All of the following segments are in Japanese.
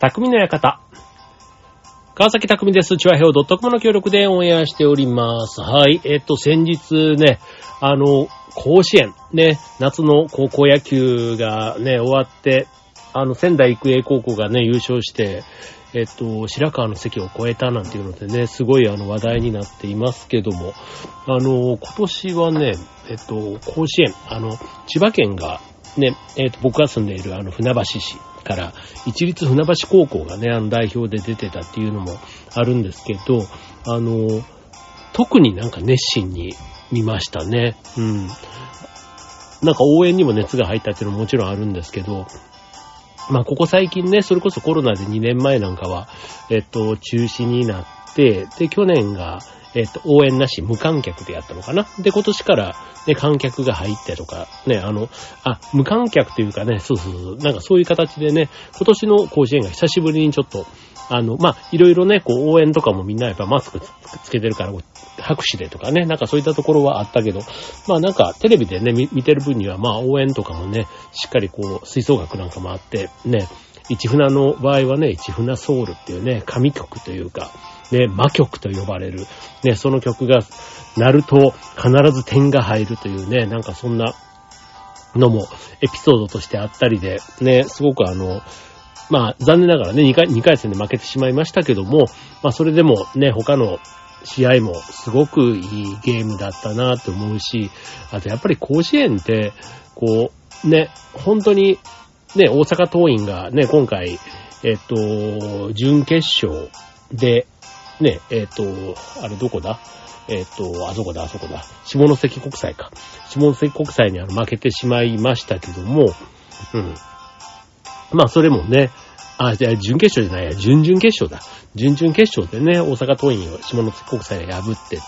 匠の館。川崎匠です。チュアヘオ .com の協力でオンエアしております。はい。えっと、先日ね、あの、甲子園、ね、夏の高校野球がね、終わって、あの、仙台育英高校がね、優勝して、えっと、白川の席を超えたなんていうのでね、すごいあの話題になっていますけども、あの、今年はね、えっと、甲子園、あの、千葉県がね、えっと、僕が住んでいるあの、船橋市から、一律船橋高校がね、あの、代表で出てたっていうのもあるんですけど、あの、特になんか熱心に見ましたね。うん。なんか応援にも熱が入ったっていうのももちろんあるんですけど、まあ、ここ最近ね、それこそコロナで2年前なんかは、えっと、中止になって、で、去年が、えっと、応援なし無観客でやったのかな？で、今年から、ね、観客が入ってとか、ね、あの、あ、無観客というかね、そうそうそう、なんかそういう形でね、今年の甲子園が久しぶりにちょっと、あの、まあ、いろいろね、こう、応援とかもみんなやっぱマスクつけてるから、拍手でとかね、なんかそういったところはあったけど、まあなんかテレビでね、見見てる分には、まあ応援とかもね、しっかりこう、吹奏楽なんかもあって、ね、一船の場合はね、一船ソウルっていうね、神曲というか、ね、魔曲と呼ばれる、ね、その曲が鳴ると必ず点が入るというね、なんかそんなのもエピソードとしてあったりで、ね、すごくあの、まあ残念ながらね、2回、2回戦で負けてしまいましたけども、まあそれでもね、他の試合もすごくいいゲームだったなと思うし、あとやっぱり甲子園って、こう、ね、本当に、ね、大阪桐蔭がね、今回、えっと、準決勝で、ね、えっと、あれどこだ？えっと、あそこだ、あそこだ。下関国際か。下関国際にあの負けてしまいましたけども、うん。まあ、それもね、あ、じゃあ、準決勝じゃないや、準々決勝だ。準々決勝でね、大阪桐蔭を下関国際が破って、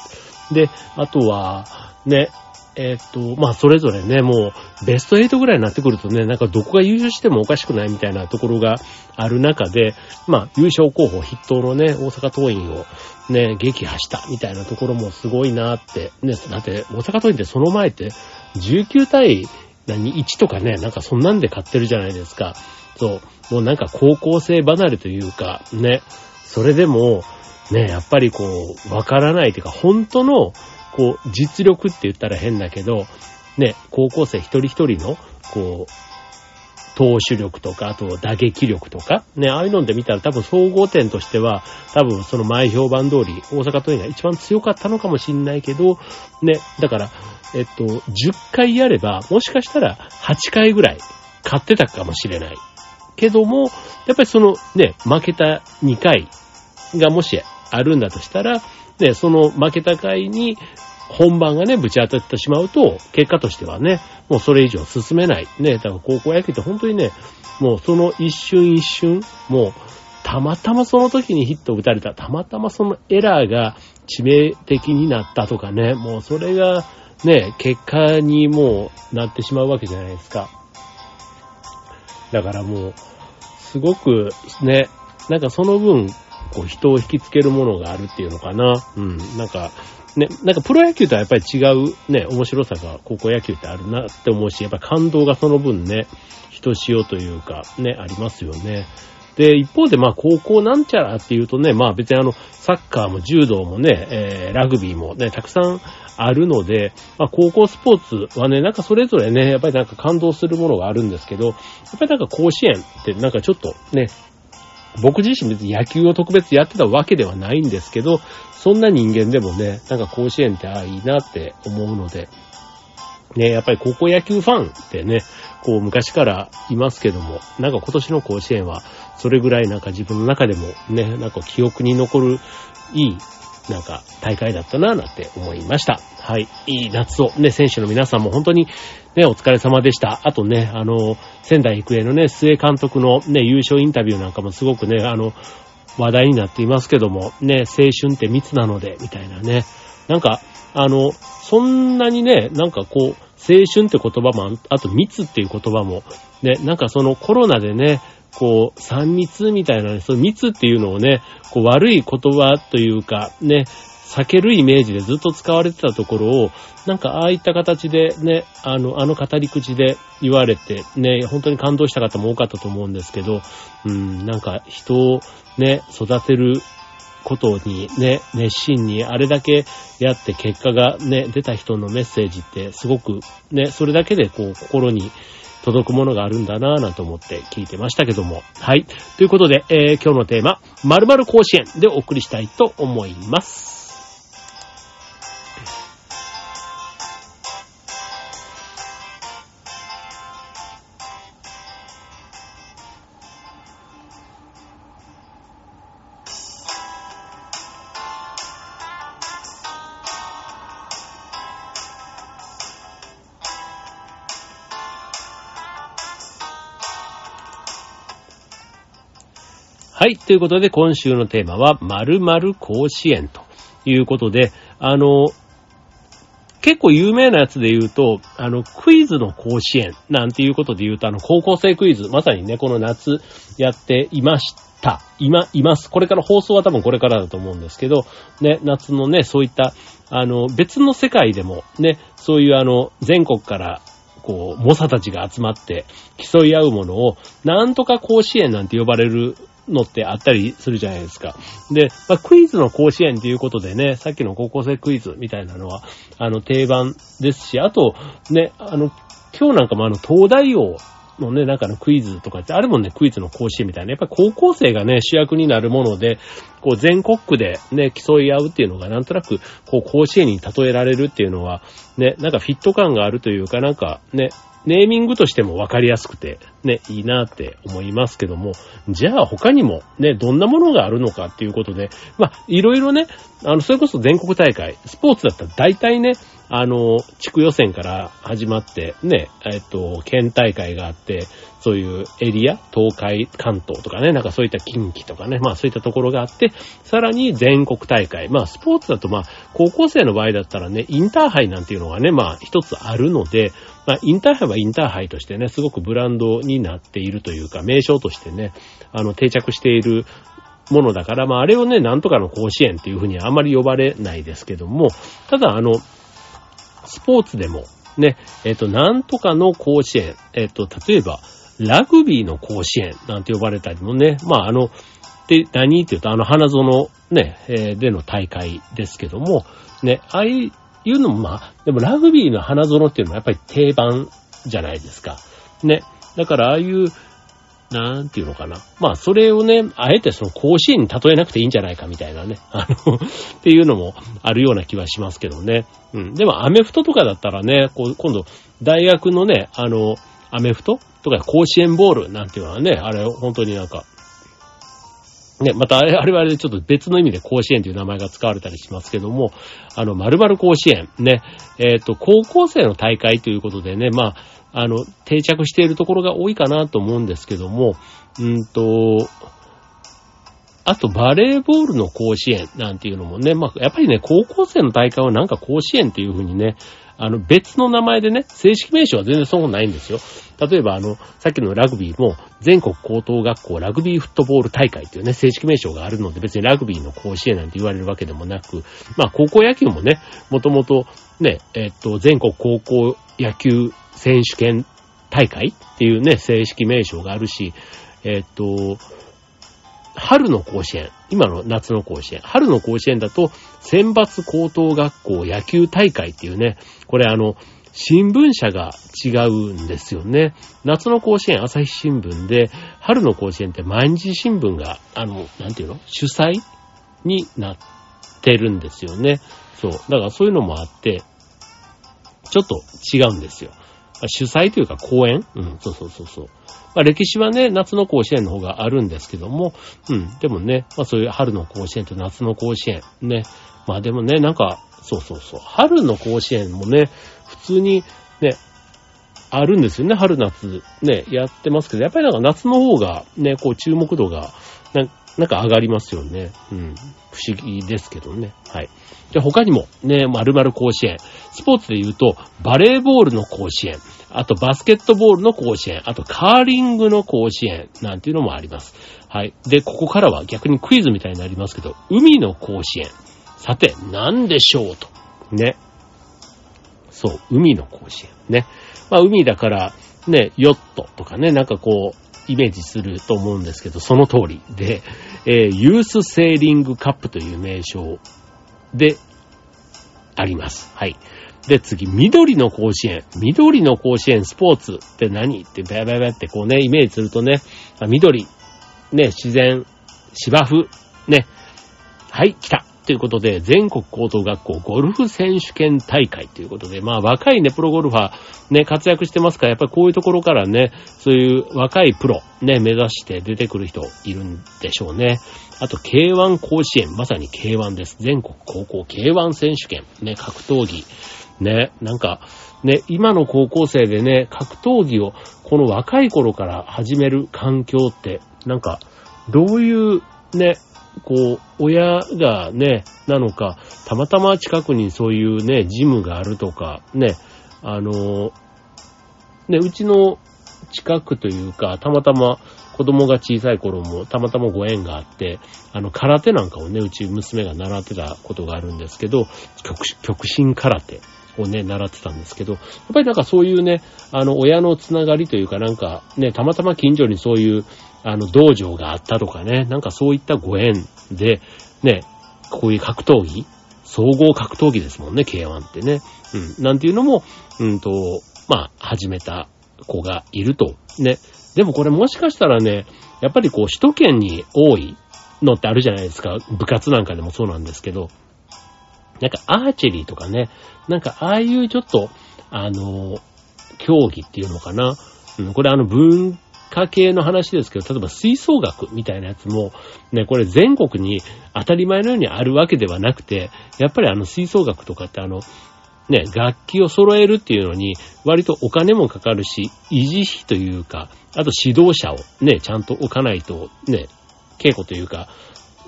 で、あとは、ね、えっ、と、まあ、それぞれね、もう、ベスト8ぐらいになってくるとね、なんかどこが優勝してもおかしくないみたいなところがある中で、まあ、優勝候補筆頭のね、大阪桐蔭をね、撃破したみたいなところもすごいなって、ね、だって、大阪桐蔭ってその前って、19対何、1とかね、なんかそんなんで勝ってるじゃないですか。そう。もうなんか高校生離れというか、ね、それでも、ね、やっぱりこう、わからないというか、本当の、こう、実力って言ったら変だけど、ね、高校生一人一人の、こう、投手力とか、あと打撃力とか、ね、ああいうので見たら多分総合点としては、多分その前評判通り、大阪桐蔭が一番強かったのかもしんないけど、ね、だから、えっと、10回やれば、もしかしたら8回ぐらい勝ってたかもしれない。けども、やっぱりそのね、負けた2回がもしあるんだとしたら、ね、その負けた回に本番がね、ぶち当たってしまうと、結果としてはね、もうそれ以上進めない。ね、だから高校野球って本当にね、もうその一瞬一瞬、もう、たまたまその時にヒットを打たれた、たまたまそのエラーが致命的になったとかね、もうそれがね、結果にもうなってしまうわけじゃないですか。だからもう、すごくね、なんかその分、こう人を引きつけるものがあるっていうのかな。うん。なんか、ね、なんかプロ野球とはやっぱり違うね、面白さが高校野球ってあるなって思うし、やっぱ感動がその分ね、ひとしおというか、ね、ありますよね。で、一方でまあ高校なんちゃらっていうとね、まあ別にあの、サッカーも柔道もね、えー、ラグビーもね、たくさんあるので、まあ高校スポーツはね、なんかそれぞれね、やっぱりなんか感動するものがあるんですけど、やっぱりなんか甲子園ってなんかちょっとね、僕自身別に野球を特別やってたわけではないんですけど、そんな人間でもね、なんか甲子園ってああいいなって思うので、ね、やっぱり高校野球ファンってね、こう昔からいますけども、なんか今年の甲子園はそれぐらいなんか自分の中でもね、なんか記憶に残るいいなんか大会だったなぁなんて思いました。はい。いい夏をね、選手の皆さんも本当にね、お疲れ様でした。あとね、あの、仙台育英のね、末監督のね、優勝インタビューなんかもすごくね、あの、話題になっていますけども、ね、青春って密なので、みたいなね。なんか、あの、そんなにね、なんかこう、青春って言葉も、あと密っていう言葉も、ね、なんかそのコロナでね、こう、三密みたいなね、その密っていうのをね、こう悪い言葉というか、ね、避けるイメージでずっと使われてたところを、なんかああいった形でね、あの、あの語り口で言われて、ね、本当に感動した方も多かったと思うんですけど、うん、なんか人をね、育てることにね、熱心にあれだけやって結果がね、出た人のメッセージってすごくね、それだけでこう心に届くものがあるんだなぁなんて思って聞いてましたけども。はい。ということで、えー、今日のテーマ、〇〇甲子園でお送りしたいと思います。ということで、今週のテーマは、〇〇甲子園ということで、あの、結構有名なやつで言うと、あの、クイズの甲子園なんていうことで言うと、あの、高校生クイズ、まさにね、この夏やっていました。今、います。これから放送は多分これからだと思うんですけど、ね、夏のね、そういった、あの、別の世界でも、ね、そういうあの、全国からこう、猛者たちが集まって競い合うものを、なんとか甲子園なんて呼ばれるのってあったりするじゃないですか。で、まあ、クイズの甲子園ということでね、さっきの高校生クイズみたいなのは、あの、定番ですし、あと、ね、あの、今日なんかもあの、東大王のね、なんかのクイズとかって、あれもんね、クイズの甲子園みたいな、やっぱ高校生がね、主役になるもので、こう全国区でね、競い合うっていうのがなんとなく、こう甲子園に例えられるっていうのは、ね、なんかフィット感があるというか、なんかね、ネーミングとしてもわかりやすくて、ね、いいなって思いますけども、じゃあ他にもね、どんなものがあるのかっていうことで、まあ、いろいろね、あの、それこそ全国大会、スポーツだったら大体ね、あの、地区予選から始まって、ね、えっと、県大会があって、そういうエリア、東海、関東とかね、なんかそういった近畿とかね、まあそういったところがあって、さらに全国大会。まあスポーツだとまあ、高校生の場合だったらね、インターハイなんていうのがね、まあ一つあるので、まあインターハイはインターハイとしてね、すごくブランドになっているというか、名称としてね、あの、定着しているものだから、まああれをね、なんとかの甲子園っていうふうにはあまり呼ばれないですけども、ただあの、スポーツでも、ね、えっ、と、なんとかの甲子園、えっ、と、例えば、ラグビーの甲子園なんて呼ばれたりもね、まあ、あの、で、何って言うと、あの、花園ね、え、での大会ですけども、ね、ああいうのもまあ、でもラグビーの花園っていうのはやっぱり定番じゃないですか。ね。だからああいうなんていうのかな。まあ、それをね、あえてその甲子園に例えなくていいんじゃないかみたいなね。あのっていうのもあるような気はしますけどね。うん。でも、アメフトとかだったらね、こう今度、大学のね、あの、アメフトとか甲子園ボールなんていうのはね、あれ、本当になんか、ね、またあれ、あれはあれでちょっと別の意味で甲子園という名前が使われたりしますけども、あの、〇〇甲子園、ね、えっ、ー、と、高校生の大会ということでね、まあ、あの、定着しているところが多いかなと思うんですけども、うんと、あとバレーボールの甲子園なんていうのもね、まあ、やっぱりね、高校生の大会はなんか甲子園っていう風にね、あの、別の名前でね、正式名称は全然そうないんですよ。例えばあの、さっきのラグビーも、全国高等学校ラグビーフットボール大会っていうね、正式名称があるので、別にラグビーの甲子園なんて言われるわけでもなく、まあ、高校野球もね、もともとね、えっと、全国高校野球選手権大会っていうね、正式名称があるし、えっと、春の甲子園、今の夏の甲子園、春の甲子園だと、選抜高等学校野球大会っていうね、これあの、新聞社が違うんですよね。夏の甲子園朝日新聞で、春の甲子園って毎日新聞が、あの、なんていうの？主催になってるんですよね。そう。だからそういうのもあって、ちょっと違うんですよ。主催というか公演？うん、そうそうそうそう。まあ歴史はね、夏の甲子園の方があるんですけども、うん、でもね、まあそういう春の甲子園と夏の甲子園、ね。まあでもね、なんか、そうそうそう。春の甲子園もね、普通にね、あるんですよね、春夏ね、やってますけど、やっぱりなんか夏の方がね、こう注目度が、なんか上がりますよね。うん。不思議ですけどね。はい。で、他にも、ね、〇〇甲子園。スポーツで言うと、バレーボールの甲子園。あと、バスケットボールの甲子園。あと、カーリングの甲子園。なんていうのもあります。はい。で、ここからは逆にクイズみたいになりますけど、海の甲子園。さて、なんでしょうと。ね。そう、海の甲子園。ね。まあ、海だから、ね、ヨットとかね、なんかこう、イメージすると思うんですけど、その通りで、えー、ユースセーリングカップという名称であります。はい。で、次、緑の甲子園。緑の甲子園スポーツって何ってバヤバヤってこうね、イメージするとね、緑、ね、自然、芝生、ね。はい、来た。ということで、全国高等学校ゴルフ選手権大会ということで、まあ若いね、プロゴルファー、ね、活躍してますから、やっぱりこういうところからね、そういう若いプロ、ね、目指して出てくる人いるんでしょうね。あと、K1 甲子園、まさに K1 です。全国高校 K1 選手権、ね、格闘技、ね、なんか、ね、今の高校生でね、格闘技をこの若い頃から始める環境って、なんか、どういうね、こう、親がね、なのか、たまたま近くにそういうね、ジムがあるとか、ね、あの、ね、うちの近くというか、たまたま子供が小さい頃もたまたまご縁があって、あの、空手なんかをね、うち娘が習ってたことがあるんですけど、極極真空手をね、習ってたんですけど、やっぱりなんかそういうね、あの、親のつながりというかなんかね、たまたま近所にそういうあの、道場があったとかね、なんかそういったご縁で、ね、こういう格闘技総合格闘技ですもんね、K1 ってね。うん。なんていうのも、うんと、まあ、始めた子がいると。ね。でもこれもしかしたらね、やっぱりこう、首都圏に多いのってあるじゃないですか。部活なんかでもそうなんですけど、なんかアーチェリーとかね、なんかああいうちょっと、あの、競技っていうのかな。うん、これあの文化系の話ですけど、例えば吹奏楽みたいなやつも、ね、これ全国に当たり前のようにあるわけではなくて、やっぱりあの吹奏楽とかってあの、ね、楽器を揃えるっていうのに、割とお金もかかるし、維持費というか、あと指導者をね、ちゃんと置かないと、ね、稽古というか、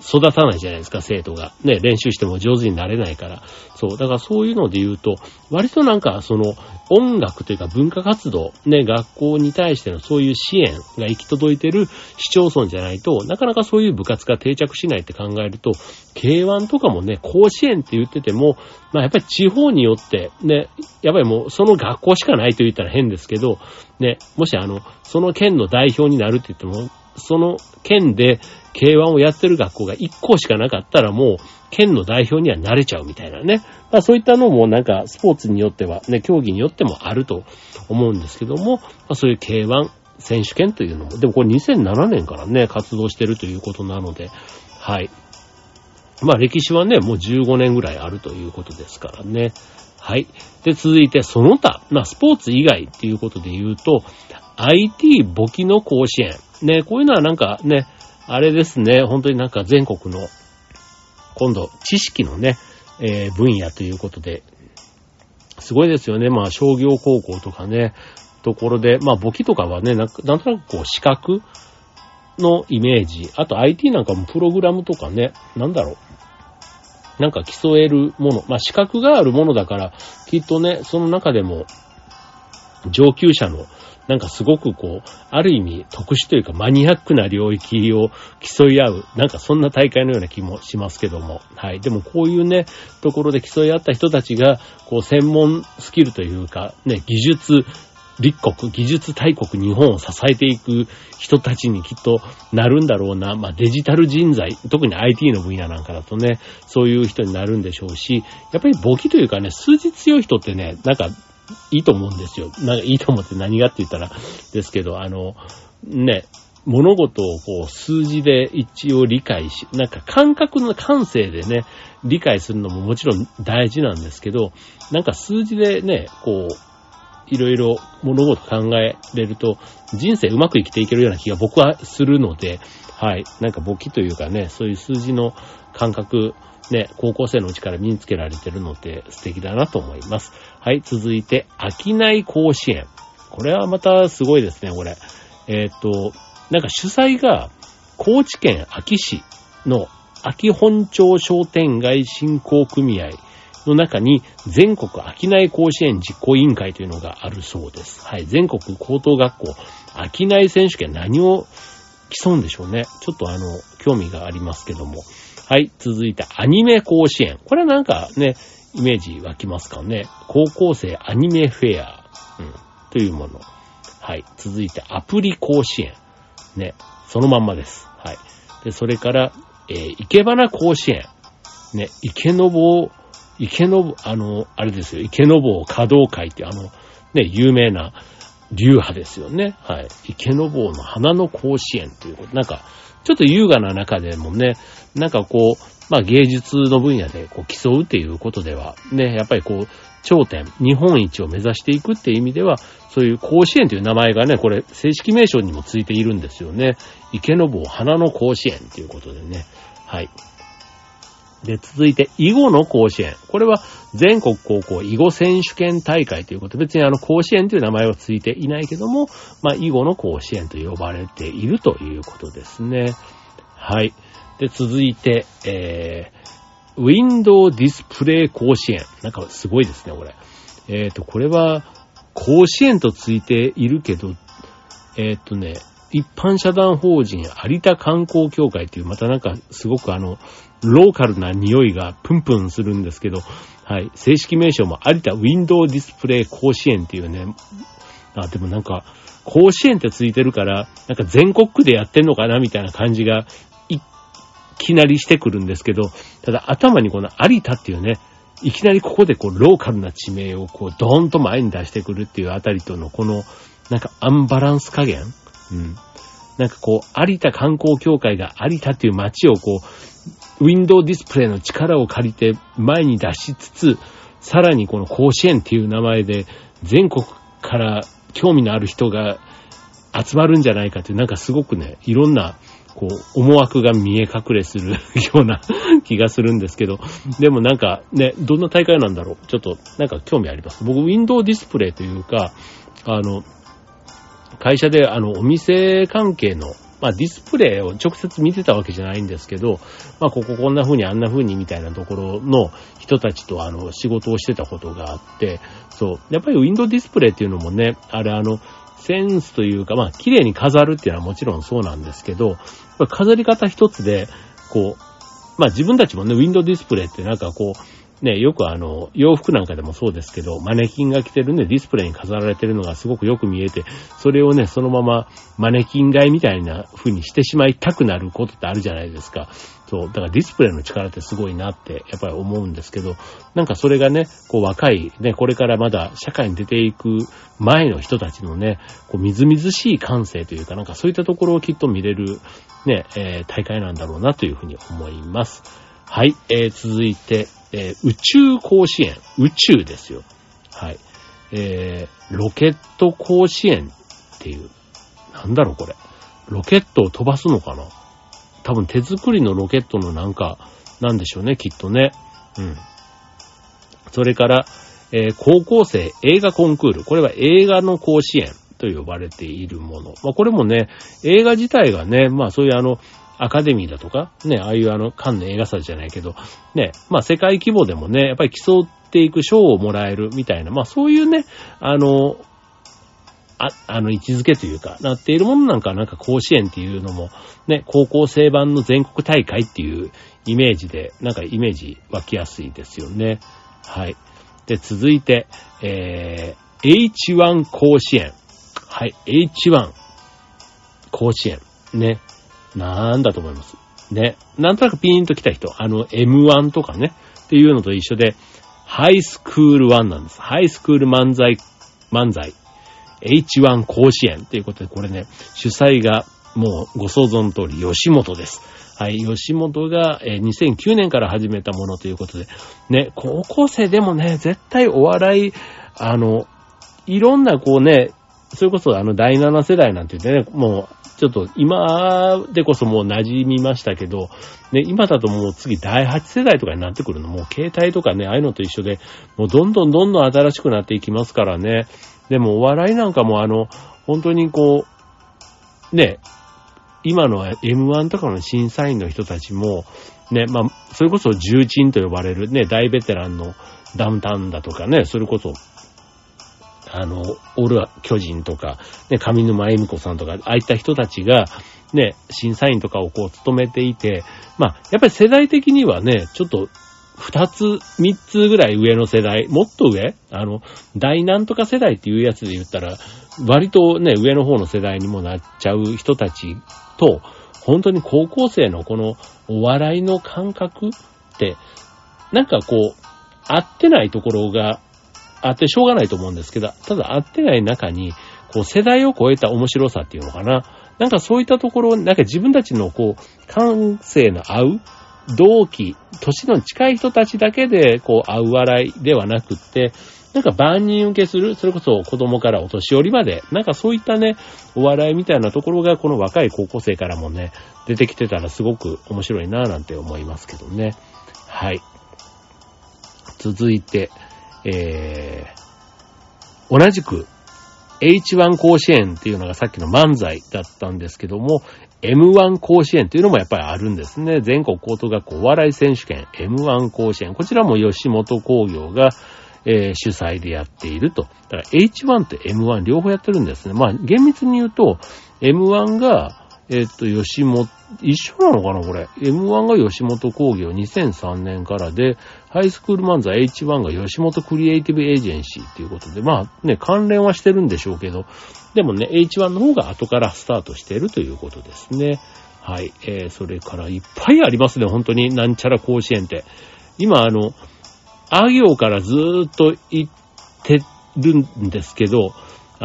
育たないじゃないですか、生徒が。ね、練習しても上手になれないから。そう。だからそういうので言うと、割となんか、その、音楽というか文化活動、ね、学校に対してのそういう支援が行き届いてる市町村じゃないと、なかなかそういう部活が定着しないって考えると、K1 とかもね、甲子園って言ってても、まあやっぱり地方によって、ね、やっぱりもうその学校しかないと言ったら変ですけど、ね、もしあの、その県の代表になるって言っても、その県で K1 をやってる学校が1校しかなかったらもう、県の代表にはなれちゃうみたいなね。まあそういったのもなんかスポーツによっては、ね、競技によってもあると思うんですけども、まあそういう K1 選手権というのも、でもこれ2007年からね、活動してるということなので、はい。まあ歴史はね、もう15年ぐらいあるということですからね。はい。で、続いてその他、まあスポーツ以外っていうことで言うと、IT 簿記の甲子園。ね、こういうのはなんかね、あれですね、本当になんか全国の、今度、知識のね、えー、分野ということで、すごいですよね。まあ、商業高校とかね、ところで、まあ、簿記とかはね、なんとなくこう、資格のイメージ。あと IT なんかもプログラムとかね、なんだろう。なんか競えるもの。まあ、資格があるものだから、きっとね、その中でも、上級者のなんかすごくこう、ある意味特殊というかマニアックな領域を競い合う、なんかそんな大会のような気もしますけども。はい。でもこういうね、ところで競い合った人たちが、こう専門スキルというか、ね、技術、立国、技術大国日本を支えていく人たちにきっとなるんだろうな。まあデジタル人材、特に IT の分野なんかだとね、そういう人になるんでしょうし、やっぱり簿記というかね、数字強い人ってね、なんかいいと思うんですよ。なんかいいと思って何がって言ったらですけど、あの、ね、物事をこう数字で一応理解し、なんか感覚の感性でね、理解するのももちろん大事なんですけど、なんか数字でね、こう、いろいろ物事考えれると、人生うまく生きていけるような気が僕はするので、はい。なんか簿記というかね、そういう数字の感覚ね、高校生のうちから身につけられてるのって素敵だなと思います。はい、続いて、飽きない甲子園。これはまたすごいですね、これ。えっ、と、なんか主催が、高知県秋市の秋本町商店街振興組合の中に全国飽きない甲子園実行委員会というのがあるそうです。はい。全国高等学校飽きない選手権何を競うんでしょうね。ちょっとあの、興味がありますけども。はい、続いてアニメ甲子園。これなんかね、イメージ湧きますかね。高校生アニメフェア、うん、というもの。はい、続いてアプリ甲子園。ね、そのまんまです。はい。で、それから、えー、池花甲子園。ね、池の棒、池の、あの、あれですよ、池の棒稼働会ってあの、ね、有名な流派ですよね。はい。池の棒の花の甲子園ということ。なんか、ちょっと優雅な中でもね、なんかこう、まあ芸術の分野でこう競うっていうことでは、ね、やっぱりこう、頂点、日本一を目指していくっていう意味では、そういう甲子園という名前がね、これ正式名称にもついているんですよね。池の棒花の甲子園ということでね。はい。で、続いて、囲碁の甲子園。これは全国高校囲碁選手権大会ということで、別にあの甲子園という名前はついていないけども、まあ、囲碁の甲子園と呼ばれているということですね。はい。で、続いて、えー、ウィンドウディスプレイ甲子園。なんかすごいですね、これ。えっ、ー、と、これは、甲子園とついているけど、えっ、ー、とね、一般社団法人有田観光協会っていう、またなんかすごくあの、ローカルな匂いがプンプンするんですけど、はい。正式名称も有田ウィンドウディスプレイ甲子園っていうね、あ、でもなんか、甲子園ってついてるから、なんか全国区でやってんのかなみたいな感じが、いきなりしてくるんですけど、ただ頭にこの有田っていうね、いきなりここでこう、ローカルな地名をこう、ドーンと前に出してくるっていうあたりとのこの、なんかアンバランス加減うん。なんかこう、有田観光協会が有田っていう街をこう、ウィンドウディスプレイの力を借りて前に出しつつ、さらにこの甲子園っていう名前で全国から興味のある人が集まるんじゃないかっていう、なんかすごくね、いろんな、こう、思惑が見え隠れする ような気がするんですけど、でもなんかね、どんな大会なんだろう？ちょっとなんか興味あります。僕、ウィンドウディスプレイというか、あの、会社であの、お店関係のまあディスプレイを直接見てたわけじゃないんですけど、まあこここんな風にあんな風にみたいなところの人たちとあの仕事をしてたことがあって、そう。やっぱりウィンドウディスプレイっていうのもね、あれあの、センスというか、まあ綺麗に飾るっていうのはもちろんそうなんですけど、飾り方一つで、こう、まあ自分たちもね、ウィンドウディスプレイってなんかこう、ね、よくあの、洋服なんかでもそうですけど、マネキンが着てるんでディスプレイに飾られてるのがすごくよく見えて、それをね、そのままマネキン買いみたいな風にしてしまいたくなることってあるじゃないですか。そう、だからディスプレイの力ってすごいなってやっぱり思うんですけど、なんかそれがね、こう若い、ね、これからまだ社会に出ていく前の人たちのね、こうみずみずしい感性というか、なんかそういったところをきっと見れる、ね、えー、大会なんだろうなというふうに思います。はい、えー、続いて、えー、宇宙甲子園。宇宙ですよ。はい。えー、ロケット甲子園っていう、なんだろうこれ。ロケットを飛ばすのかな多分手作りのロケットのなんか、なんでしょうね、きっとね。うん。それから、えー、高校生映画コンクール。これは映画の甲子園と呼ばれているもの。まあ、これもね、映画自体がね、まあそういうあの、アカデミーだとか、ね、ああいうあの、カンヌ映画祭じゃないけど、ね、まあ世界規模でもね、やっぱり競っていく賞をもらえるみたいな、まあそういうね、あの、あ、あの、位置づけというか、なっているものなんか、なんか甲子園っていうのも、ね、高校生版の全国大会っていうイメージで、なんかイメージ湧きやすいですよね。はい。で、続いて、えー、H1 甲子園。はい、H1 甲子園。ね。なんだと思います。ね。なんとなくピーンと来た人、あの M1 とかね、っていうのと一緒で、ハイスクール1なんです。ハイスクール漫才、漫才、H1 甲子園ということで、これね、主催がもうご想像の通り、吉本です。はい、吉本が、え2009年から始めたものということで、ね、高校生でもね、絶対お笑い、あの、いろんなこうね、それこそあの第7世代なんて言ってね、もうちょっと今でこそもう馴染みましたけど、ね、今だともう次第8世代とかになってくるの、もう携帯とかね、ああいうのと一緒で、もうどんどんどんどん新しくなっていきますからね。でもお笑いなんかもあの、本当にこう、ね、今の M1 とかの審査員の人たちも、ね、まあ、それこそ重鎮と呼ばれるね、大ベテランのダウンタウンだとかね、それこそあの、オール巨人とか、ね、上沼恵美子さんとか、ああいった人たちが、ね、審査員とかをこう務めていて、まあ、やっぱり世代的にはね、ちょっと、二つ、三つぐらい上の世代、もっと上あの、大なんとか世代っていうやつで言ったら、割とね、上の方の世代にもなっちゃう人たちと、本当に高校生のこのお笑いの感覚って、なんかこう、合ってないところがあってしょうがないと思うんですけど、ただ合ってない中に、こう世代を超えた面白さっていうのかな。なんかそういったところ、なんか自分たちのこう、感性の合う、同期、年の近い人たちだけで、こう、合う笑いではなくって、なんか万人受けする、それこそ子供からお年寄りまで、なんかそういったね、お笑いみたいなところがこの若い高校生からもね、出てきてたらすごく面白いなぁなんて思いますけどね。はい。続いて、えー、同じく H1 甲子園っていうのがさっきの漫才だったんですけども、M1 甲子園というのもやっぱりあるんですね。全国高等学校お笑い選手権 M1 甲子園。こちらも吉本工業が、えー、主催でやっていると。だから H1 と M1 両方やってるんですね。まあ厳密に言うと M1 がえっと、吉本、一緒なのかなこれ。M1 が吉本工業2003年からで、ハイスクール漫才 H1 が吉本クリエイティブエージェンシーっていうことで、まあね、関連はしてるんでしょうけど、でもね、H1 の方が後からスタートしてるということですね。はい。えー、それからいっぱいありますね、本当に。なんちゃら甲子園って。今、あの、あ行からずーっと行ってるんですけど、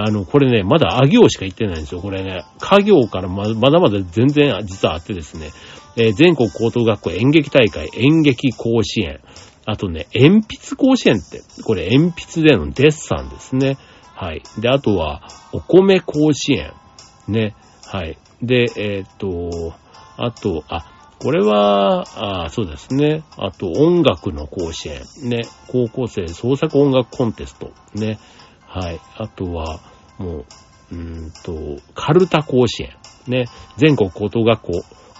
あの、これね、まだあ行しか行ってないんですよ。これね、家業からままだまだ全然実はあってですね、えー、全国高等学校演劇大会、演劇甲子園、あとね、鉛筆甲子園って、これ鉛筆でのデッサンですね。はい。で、あとは、お米甲子園。ね。はい。で、えっ、と、あと、あ、これは、あそうですね。あと、音楽の甲子園。ね。高校生創作音楽コンテスト。ね。はい。あとは、もう、うんと、カルタ甲子園。ね。全国高等学校、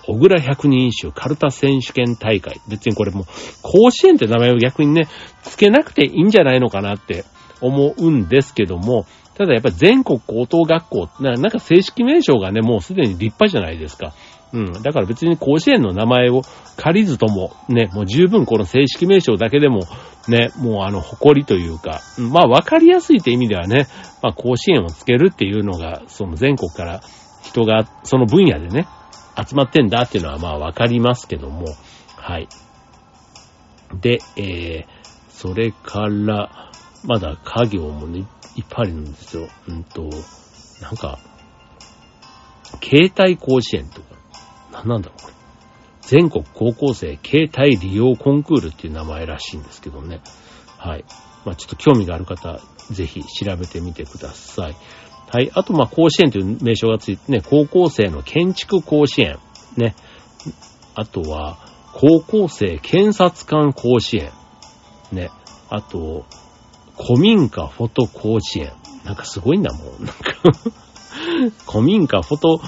小倉百人一首カルタ選手権大会。別にこれもう、甲子園って名前を逆にね、付けなくていいんじゃないのかなって思うんですけども、ただやっぱり全国高等学校な、なんか正式名称がね、もうすでに立派じゃないですか。うん。だから別に甲子園の名前を借りずとも、ね、もう十分この正式名称だけでも、ね、もうあの、誇りというか、まあ分かりやすいって意味ではね、まあ甲子園をつけるっていうのが、その全国から人がその分野でね、集まってんだっていうのはまあ分かりますけども、はい。で、えー、それから、まだ家業もね、いっぱいあるんですよ。うんと、なんか、携帯甲子園とか、なんなんだろう、これ。全国高校生携帯利用コンクールっていう名前らしいんですけどね。はい。まあ、ちょっと興味がある方、ぜひ調べてみてください。はい。あと、ま、甲子園という名称がついてね、高校生の建築甲子園。ね。あとは、高校生検察官甲子園。ね。あと、古民家フォト甲子園。なんかすごいんだもん。なんか古民家フォト、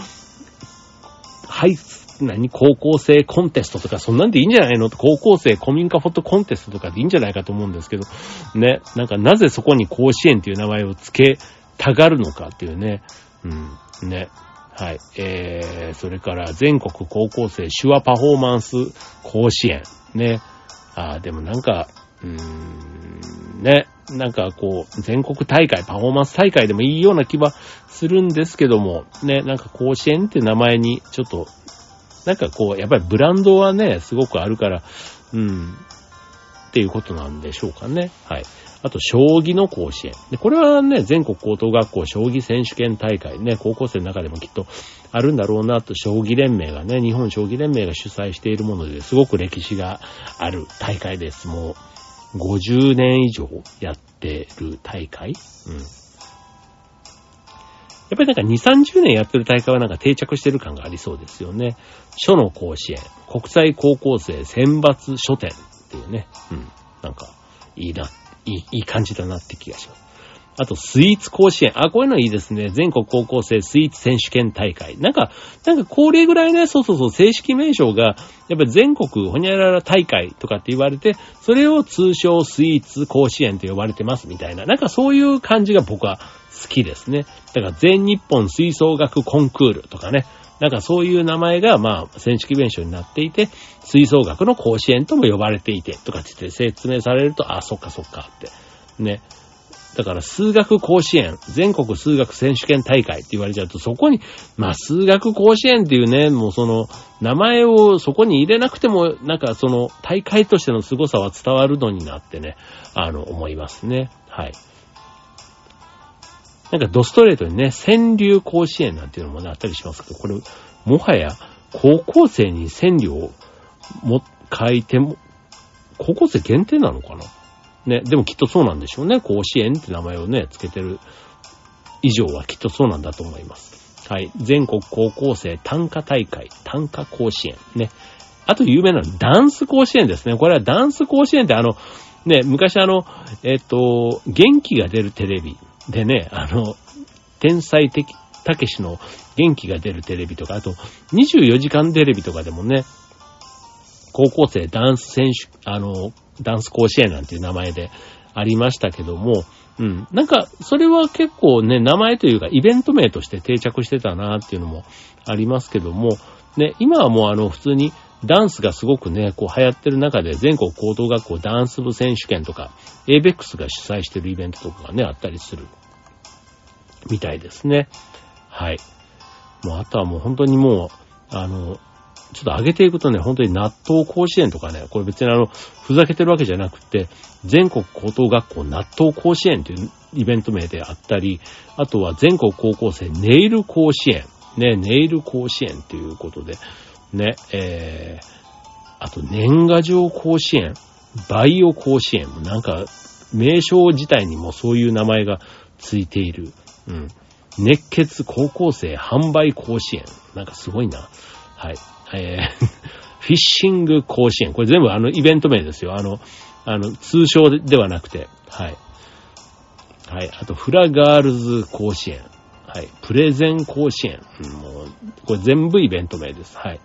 はい、何高校生コンテストとか、そんなんでいいんじゃないの？高校生古民家フォトコンテストとかでいいんじゃないかと思うんですけど、ね、なんかなぜそこに甲子園っていう名前を付けたがるのかっていうね、うん、ね。はい。えー、それから全国高校生手話パフォーマンス甲子園。ね。あでもなんか、うーん、ね。なんかこう、全国大会、パフォーマンス大会でもいいような気はするんですけども、ね、なんか甲子園って名前にちょっとなんかこう、やっぱりブランドはね、すごくあるから、うん、っていうことなんでしょうかね。はい。あと、将棋の甲子園。で、これはね、全国高等学校将棋選手権大会ね、高校生の中でもきっとあるんだろうなと、将棋連盟がね、日本将棋連盟が主催しているものですごく歴史がある大会です。もう、50年以上やってる大会うん。やっぱりなんか2、30年やってる大会はなんか定着してる感がありそうですよね。書の甲子園、国際高校生選抜書店っていうね。うん。なんか、いいな、いい、いい感じだなって気がします。あと、スイーツ甲子園。あ、こういうのいいですね。全国高校生スイーツ選手権大会。なんか、なんかこれぐらいね、そうそうそう、正式名称が、やっぱり全国ほにゃらら大会とかって言われて、それを通称スイーツ甲子園と呼ばれてますみたいな。なんかそういう感じが僕は好きですね。だから全日本吹奏楽コンクールとかね。なんかそういう名前が、まあ、正式弁称になっていて、吹奏楽の甲子園とも呼ばれていて、とかって説明されると、あ、そっかそっかって。ね。だから数学甲子園、全国数学選手権大会って言われちゃうと、そこに、まあ数学甲子園っていうね、もうその、名前をそこに入れなくても、なんかその、大会としての凄さは伝わるのになってね、あの、思いますね。はい。なんかドストレートにね、川柳甲子園なんていうのもね、あったりしますけど、これ、もはや、高校生に川柳をも、書いても、高校生限定なのかな？ね、でもきっとそうなんでしょうね。甲子園って名前をね、つけてる以上はきっとそうなんだと思います。はい。全国高校生短歌大会、短歌甲子園。ね。あと有名なのダンス甲子園ですね。これはダンス甲子園ってあの、ね、昔あの、えっと、元気が出るテレビでね、あの、天才的、たけしの元気が出るテレビとか、あと、24時間テレビとかでもね、高校生ダンス選手、あの、ダンス甲子園なんていう名前でありましたけども、うん。なんか、それは結構ね、名前というかイベント名として定着してたなっていうのもありますけども、ね、今はもうあの、普通にダンスがすごくね、こう流行ってる中で全国高等学校ダンス部選手権とか、ABEX が主催してるイベントとかがね、あったりするみたいですね。はい。もうあとはもう本当にもう、あの、ちょっと上げていくとね、本当に納豆甲子園とかね、これ別にあの、ふざけてるわけじゃなくて、全国高等学校納豆甲子園というイベント名であったり、あとは全国高校生ネイル甲子園、ね、ネイル甲子園ということで、ね、えー、あと年賀状甲子園、バイオ甲子園、なんか、名称自体にもそういう名前がついている。うん。熱血高校生販売甲子園。なんかすごいな。はい。えー、フィッシング甲子園。これ全部あのイベント名ですよ。あの、あの、通称ではなくて。はい。はい。あと、フラガールズ甲子園。はい。プレゼン甲子園。うん、もう、これ全部イベント名です。はい。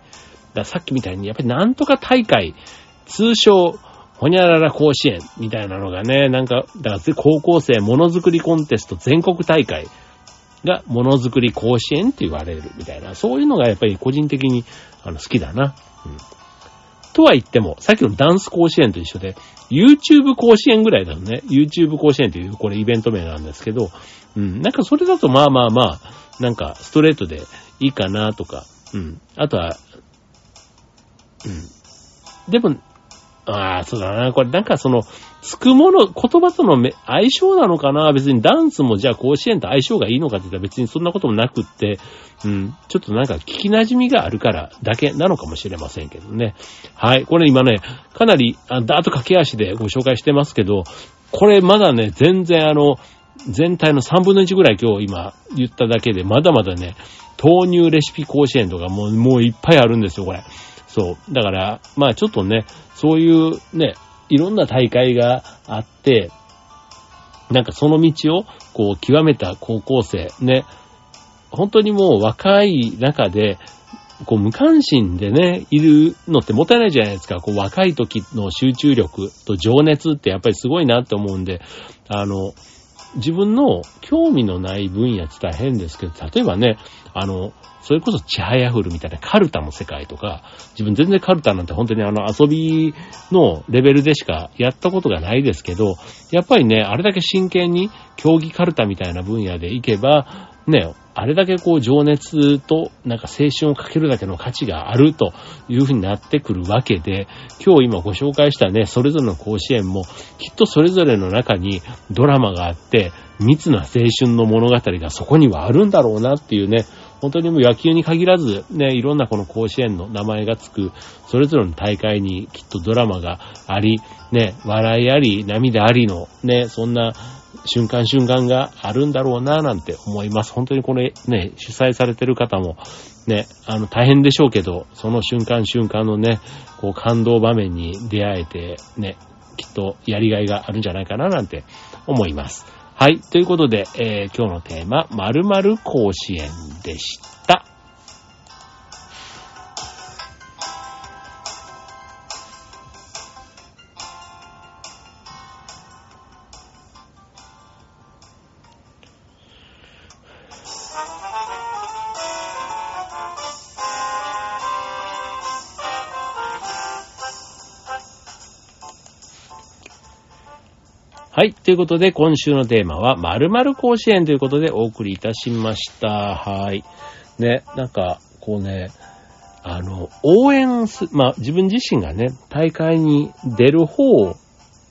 ださっきみたいに、やっぱりなんとか大会、通称、ほにゃらら甲子園みたいなのがね、なんか、だから高校生ものづくりコンテスト全国大会がものづくり甲子園って言われるみたいな、そういうのがやっぱり個人的にあの好きだな。うん。とは言っても、さっきのダンス甲子園と一緒で、YouTube 甲子園ぐらいだよね。YouTube 甲子園というこれイベント名なんですけど、うん。なんかそれだとまあまあまあ、なんかストレートでいいかなとか、うん。あとは、うん。でも、ああ、そうだな。これなんかその、つくもの、言葉との相性なのかな？別にダンスもじゃあ甲子園と相性がいいのかって言ったら別にそんなこともなくって、うん、ちょっとなんか聞き馴染みがあるからだけなのかもしれませんけどね。はい。これ今ね、かなり、あだーっと駆け足でご紹介してますけど、これまだね、全然あの、全体の3分の1ぐらい今日今言っただけで、まだまだね、豆乳レシピ甲子園とかもう、もういっぱいあるんですよ、これ。そう。だから、まあちょっとね、そういうね、いろんな大会があって、なんかその道を、こう、極めた高校生、ね、本当にもう若い中で、こう無関心でね、いるのってもったいないじゃないですか。こう若い時の集中力と情熱ってやっぱりすごいなって思うんで、あの、自分の興味のない分野って大変ですけど、例えばね、あの、それこそチハヤフルみたいなカルタの世界とか、自分全然カルタなんて本当にあの遊びのレベルでしかやったことがないですけど、やっぱりね、あれだけ真剣に競技カルタみたいな分野でいけば、ね、あれだけこう情熱となんか青春をかけるだけの価値があるというふうになってくるわけで、今日今ご紹介したね、それぞれの甲子園もきっとそれぞれの中にドラマがあって、密な青春の物語がそこにはあるんだろうなっていうね、本当にもう野球に限らず、ね、いろんなこの甲子園の名前がつく、それぞれの大会にきっとドラマがあり、ね、笑いあり、涙ありの、ね、そんな瞬間瞬間があるんだろうな、なんて思います。本当にこれね、主催されてる方も、ね、あの、大変でしょうけど、その瞬間瞬間のね、こう感動場面に出会えて、ね、きっとやりがいがあるんじゃないかな、なんて思います。はい。ということで、えー、今日のテーマ、〇〇甲子園でした。ということで、今週のテーマは、〇〇甲子園ということでお送りいたしました。はい。ね、なんか、こうね、あの、応援す、まあ、自分自身がね、大会に出る方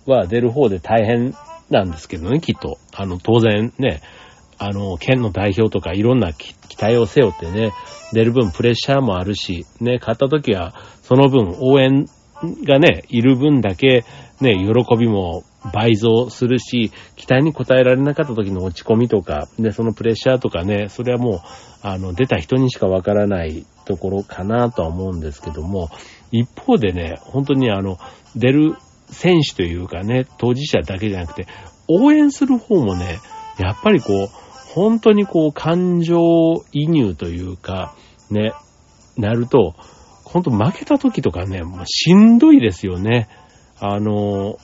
は出る方で大変なんですけどね、きっと。あの、当然ね、あの、県の代表とかいろんな期待を背負ってね、出る分プレッシャーもあるし、ね、勝った時は、その分応援がね、いる分だけ、ね、喜びも倍増するし、期待に応えられなかった時の落ち込みとか、ね、そのプレッシャーとかね、それはもう、あの、出た人にしかわからないところかなとは思うんですけども、一方でね、本当にあの、出る選手というかね、当事者だけじゃなくて、応援する方もね、やっぱりこう、本当にこう、感情移入というか、ね、なると、本当負けた時とかね、もうしんどいですよね。あの、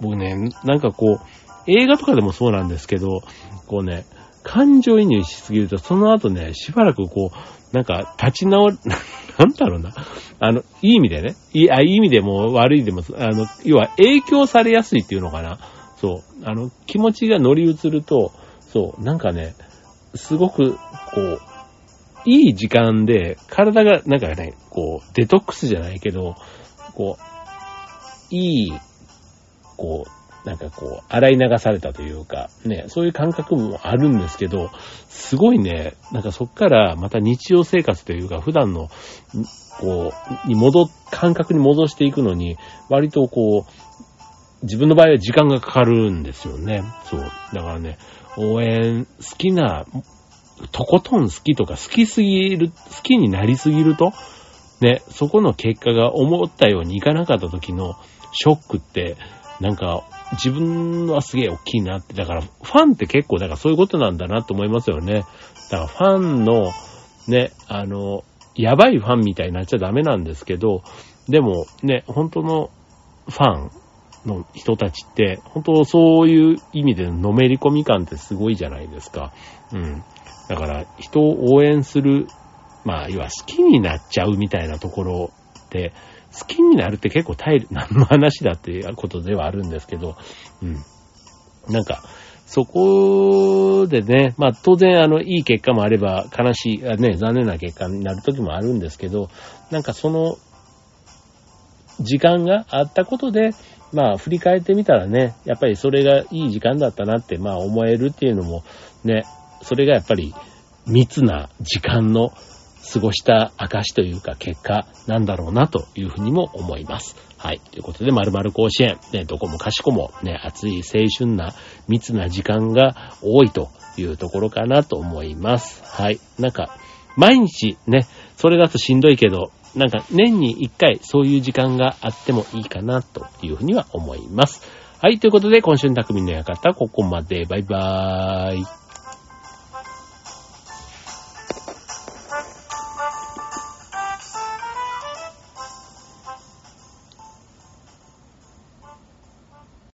僕ね、なんかこう、映画とかでもそうなんですけど、こうね、感情移入しすぎると、その後ね、しばらくこう、なんか立ち直る、なんだろうな。あの、いい意味でね。いいあいい意味でも悪いでも、あの、要は影響されやすいっていうのかな。そう。あの、気持ちが乗り移ると、そう、なんかね、すごく、こう、いい時間で、体が、なんかね、こう、デトックスじゃないけど、こう、いい、こう、なんかこう、洗い流されたというか、ね、そういう感覚もあるんですけど、すごいね、なんかそっからまた日常生活というか、普段の、こう、に戻、感覚に戻していくのに、割とこう、自分の場合は時間がかかるんですよね。そう。だからね、応援、好きな、とことん好きとか好きすぎる、好きになりすぎると、ね、そこの結果が思ったようにいかなかった時のショックって、なんか、自分はすげえ大きいなって、だからファンって結構、だからそういうことなんだなと思いますよね。だからファンの、ね、あの、やばいファンみたいになっちゃダメなんですけど、でもね、本当のファンの人たちって、本当そういう意味でのめり込み感ってすごいじゃないですか。うん。だから人を応援する、まあ、要は好きになっちゃうみたいなところで、好きになるって結構大、何の話だっていうことではあるんですけど、うん。なんか、そこでね、まあ当然あの、いい結果もあれば悲しい、ね、残念な結果になる時もあるんですけど、なんかその、時間があったことで、まあ振り返ってみたらね、やっぱりそれがいい時間だったなって、まあ思えるっていうのも、ね、それがやっぱり密な時間の過ごした証というか結果なんだろうなというふうにも思います。はい。ということで、〇〇甲子園、ね、どこもかしこもね、熱い青春な密な時間が多いというところかなと思います。はい。なんか、毎日ね、それだとしんどいけど、なんか年に一回そういう時間があってもいいかなというふうには思います。はい。ということで、今週の匠の館、ここまで。バイバーイ。